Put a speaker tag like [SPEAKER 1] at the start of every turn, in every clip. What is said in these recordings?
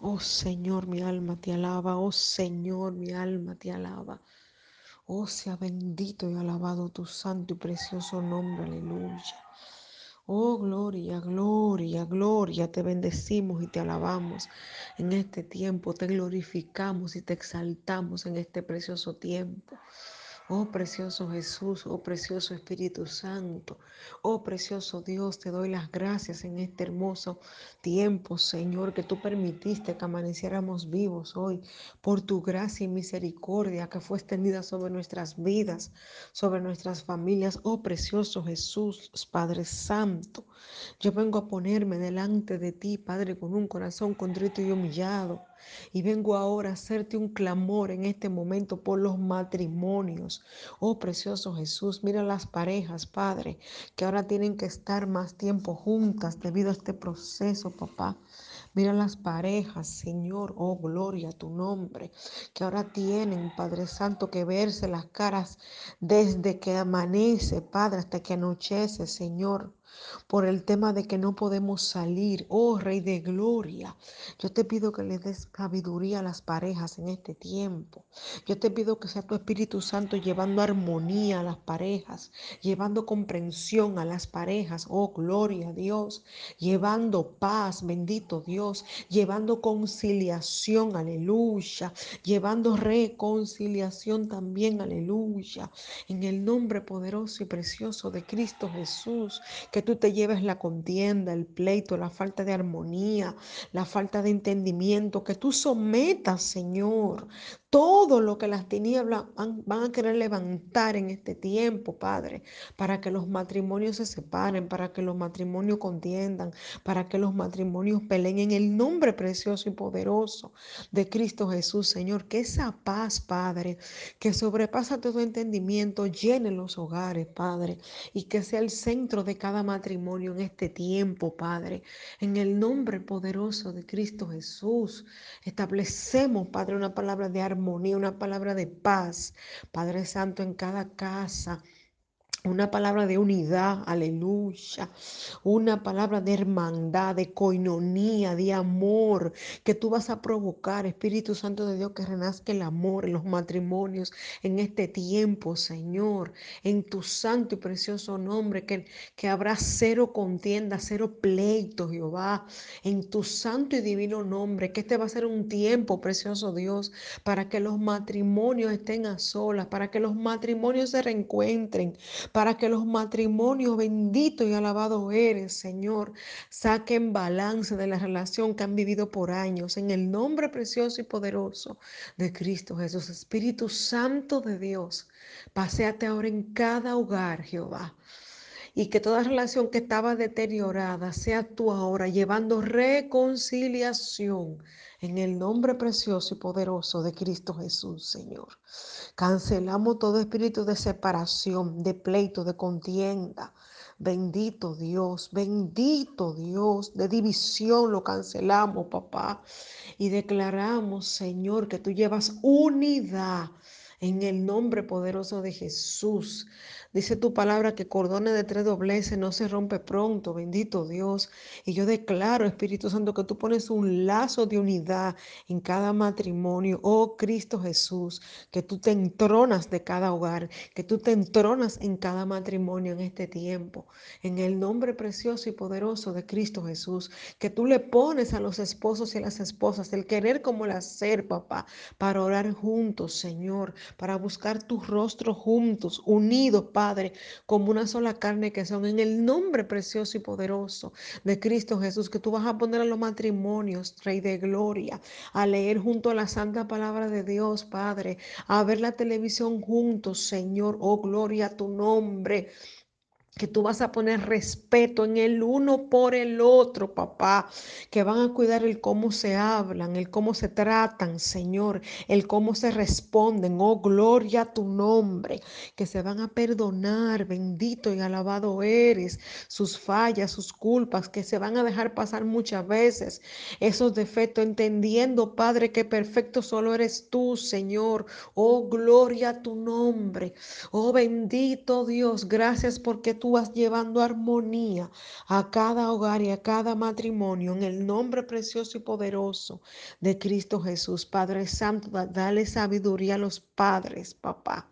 [SPEAKER 1] Oh Señor, mi alma te alaba. Oh Señor, mi alma te alaba. Oh, sea bendito y alabado tu santo y precioso nombre. Aleluya. Oh, gloria, gloria, gloria. Te bendecimos y te alabamos en este tiempo. Te glorificamos y te exaltamos en este precioso tiempo. Oh precioso Jesús, oh precioso Espíritu Santo, oh precioso Dios, te doy las gracias en este hermoso tiempo, Señor, que tú permitiste que amaneciéramos vivos hoy por tu gracia y misericordia que fue extendida sobre nuestras vidas, sobre nuestras familias. Oh precioso Jesús, Padre Santo, yo vengo a ponerme delante de ti, Padre, con un corazón contrito y humillado. Y vengo ahora a hacerte un clamor en este momento por los matrimonios. Oh precioso Jesús, mira las parejas, Padre, que ahora tienen que estar más tiempo juntas debido a este proceso, papá. Mira las parejas, Señor, oh gloria a tu nombre, que ahora tienen, Padre Santo, que verse las caras desde que amanece, Padre, hasta que anochece, Señor por el tema de que no podemos salir. Oh Rey de Gloria, yo te pido que le des sabiduría a las parejas en este tiempo. Yo te pido que sea tu Espíritu Santo llevando armonía a las parejas, llevando comprensión a las parejas. Oh Gloria a Dios, llevando paz, bendito Dios, llevando conciliación, aleluya, llevando reconciliación también, aleluya. En el nombre poderoso y precioso de Cristo Jesús, que tú te lleves la contienda, el pleito, la falta de armonía, la falta de entendimiento, que tú sometas, Señor, todo lo que las tinieblas van, a querer levantar en este tiempo, Padre, para que los matrimonios se separen, para que los matrimonios contiendan, para que los matrimonios peleen en el nombre precioso y poderoso de Cristo Jesús, Señor. Que esa paz, Padre, que sobrepasa todo entendimiento, llene los hogares, Padre, y que sea el centro de cada matrimonio en este tiempo, Padre. En el nombre poderoso de Cristo Jesús, establecemos, Padre, una palabra de armonía, una palabra de paz, Padre Santo, en cada casa una palabra de unidad, aleluya. Una palabra de hermandad, de coinonía, de amor, que tú vas a provocar, Espíritu Santo de Dios, que renazca el amor en los matrimonios en este tiempo, Señor. En tu santo y precioso nombre, que, que habrá cero contienda, cero pleito, Jehová. En tu santo y divino nombre, que este va a ser un tiempo, precioso Dios, para que los matrimonios estén a solas, para que los matrimonios se reencuentren para que los matrimonios benditos y alabados eres, Señor, saquen balance de la relación que han vivido por años. En el nombre precioso y poderoso de Cristo Jesús, Espíritu Santo de Dios, paséate ahora en cada hogar, Jehová y que toda relación que estaba deteriorada sea tú ahora llevando reconciliación en el nombre precioso y poderoso de Cristo Jesús, Señor. Cancelamos todo espíritu de separación, de pleito, de contienda. Bendito Dios, bendito Dios, de división lo cancelamos, papá. Y declaramos, Señor, que tú llevas unidad en el nombre poderoso de Jesús. Dice tu palabra que cordones de tres dobleces no se rompe pronto, bendito Dios. Y yo declaro, Espíritu Santo, que tú pones un lazo de unidad en cada matrimonio. Oh Cristo Jesús, que tú te entronas de cada hogar, que tú te entronas en cada matrimonio en este tiempo. En el nombre precioso y poderoso de Cristo Jesús, que tú le pones a los esposos y a las esposas el querer como el hacer, papá, para orar juntos, Señor, para buscar tu rostro juntos, unidos, Padre, como una sola carne que son en el nombre precioso y poderoso de Cristo Jesús, que tú vas a poner a los matrimonios, Rey de Gloria, a leer junto a la santa palabra de Dios, Padre, a ver la televisión juntos, Señor, oh gloria a tu nombre que tú vas a poner respeto en el uno por el otro, papá, que van a cuidar el cómo se hablan, el cómo se tratan, Señor, el cómo se responden, oh gloria a tu nombre, que se van a perdonar, bendito y alabado eres, sus fallas, sus culpas, que se van a dejar pasar muchas veces esos defectos, entendiendo, Padre, que perfecto solo eres tú, Señor, oh gloria a tu nombre, oh bendito Dios, gracias porque tú tú vas llevando armonía a cada hogar y a cada matrimonio en el nombre precioso y poderoso de Cristo Jesús. Padre Santo, dale sabiduría a los padres, papá.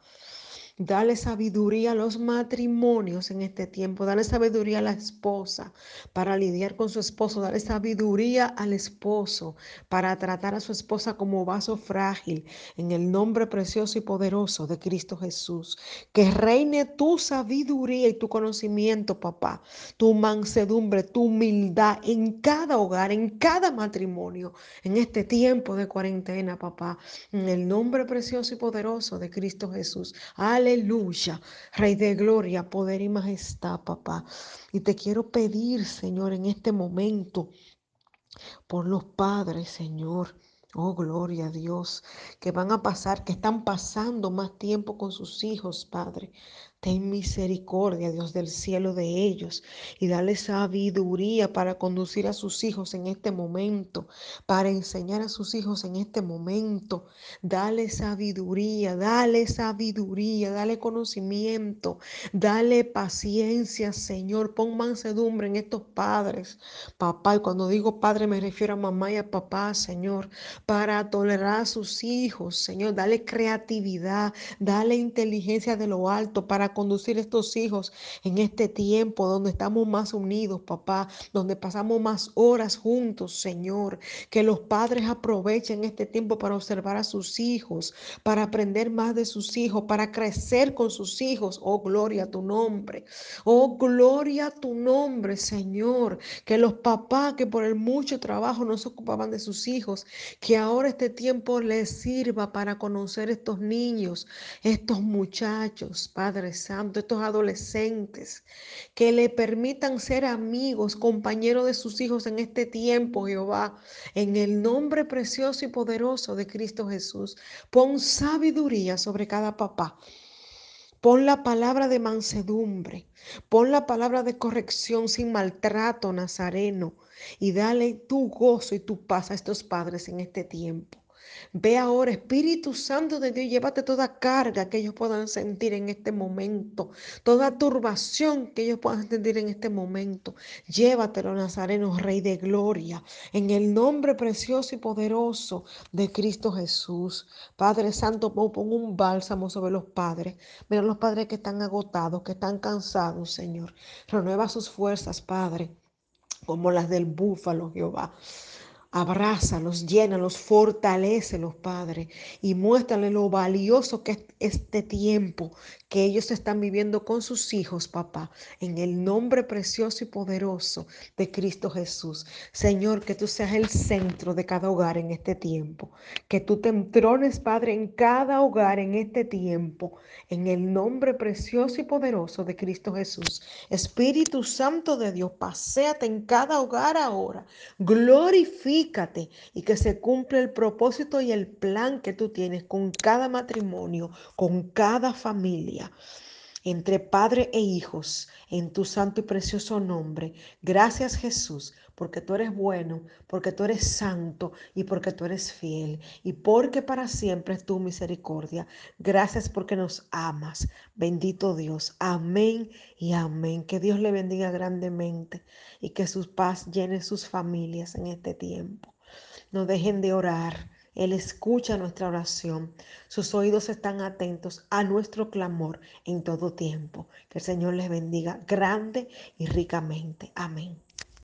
[SPEAKER 1] Dale sabiduría a los matrimonios en este tiempo. Dale sabiduría a la esposa para lidiar con su esposo. Dale sabiduría al esposo para tratar a su esposa como vaso frágil. En el nombre precioso y poderoso de Cristo Jesús. Que reine tu sabiduría y tu conocimiento, papá. Tu mansedumbre, tu humildad en cada hogar, en cada matrimonio. En este tiempo de cuarentena, papá. En el nombre precioso y poderoso de Cristo Jesús. Aleluya. Rey de gloria, poder y majestad, papá. Y te quiero pedir, Señor, en este momento, por los padres, Señor. Oh, gloria a Dios, que van a pasar, que están pasando más tiempo con sus hijos, Padre. Ten misericordia, Dios del cielo, de ellos y dale sabiduría para conducir a sus hijos en este momento, para enseñar a sus hijos en este momento. Dale sabiduría, dale sabiduría, dale conocimiento, dale paciencia, Señor. Pon mansedumbre en estos padres, papá. Y cuando digo padre me refiero a mamá y a papá, Señor, para tolerar a sus hijos, Señor. Dale creatividad, dale inteligencia de lo alto para conducir estos hijos en este tiempo donde estamos más unidos, papá, donde pasamos más horas juntos, Señor. Que los padres aprovechen este tiempo para observar a sus hijos, para aprender más de sus hijos, para crecer con sus hijos. Oh, gloria a tu nombre. Oh, gloria a tu nombre, Señor. Que los papás que por el mucho trabajo no se ocupaban de sus hijos, que ahora este tiempo les sirva para conocer estos niños, estos muchachos, padres Santo, estos adolescentes, que le permitan ser amigos, compañeros de sus hijos en este tiempo, Jehová, en el nombre precioso y poderoso de Cristo Jesús. Pon sabiduría sobre cada papá. Pon la palabra de mansedumbre, pon la palabra de corrección sin maltrato, Nazareno, y dale tu gozo y tu paz a estos padres en este tiempo. Ve ahora, Espíritu Santo de Dios, llévate toda carga que ellos puedan sentir en este momento, toda turbación que ellos puedan sentir en este momento. Llévatelo, Nazareno, Rey de Gloria, en el nombre precioso y poderoso de Cristo Jesús. Padre Santo, pon un bálsamo sobre los padres. Mira los padres que están agotados, que están cansados, Señor. Renueva sus fuerzas, Padre, como las del búfalo, Jehová. Abrázalos, llénalos, fortalecelos, Padre, y muéstrale lo valioso que es este tiempo que ellos están viviendo con sus hijos, papá, en el nombre precioso y poderoso de Cristo Jesús. Señor, que tú seas el centro de cada hogar en este tiempo, que tú te entrones, Padre, en cada hogar en este tiempo, en el nombre precioso y poderoso de Cristo Jesús. Espíritu Santo de Dios, paséate en cada hogar ahora, glorifica y que se cumpla el propósito y el plan que tú tienes con cada matrimonio, con cada familia entre padre e hijos, en tu santo y precioso nombre. Gracias Jesús, porque tú eres bueno, porque tú eres santo y porque tú eres fiel y porque para siempre es tu misericordia. Gracias porque nos amas. Bendito Dios. Amén y amén. Que Dios le bendiga grandemente y que su paz llene sus familias en este tiempo. No dejen de orar él escucha nuestra oración. Sus oídos están atentos a nuestro clamor en todo tiempo. Que el Señor les bendiga grande y ricamente. Amén.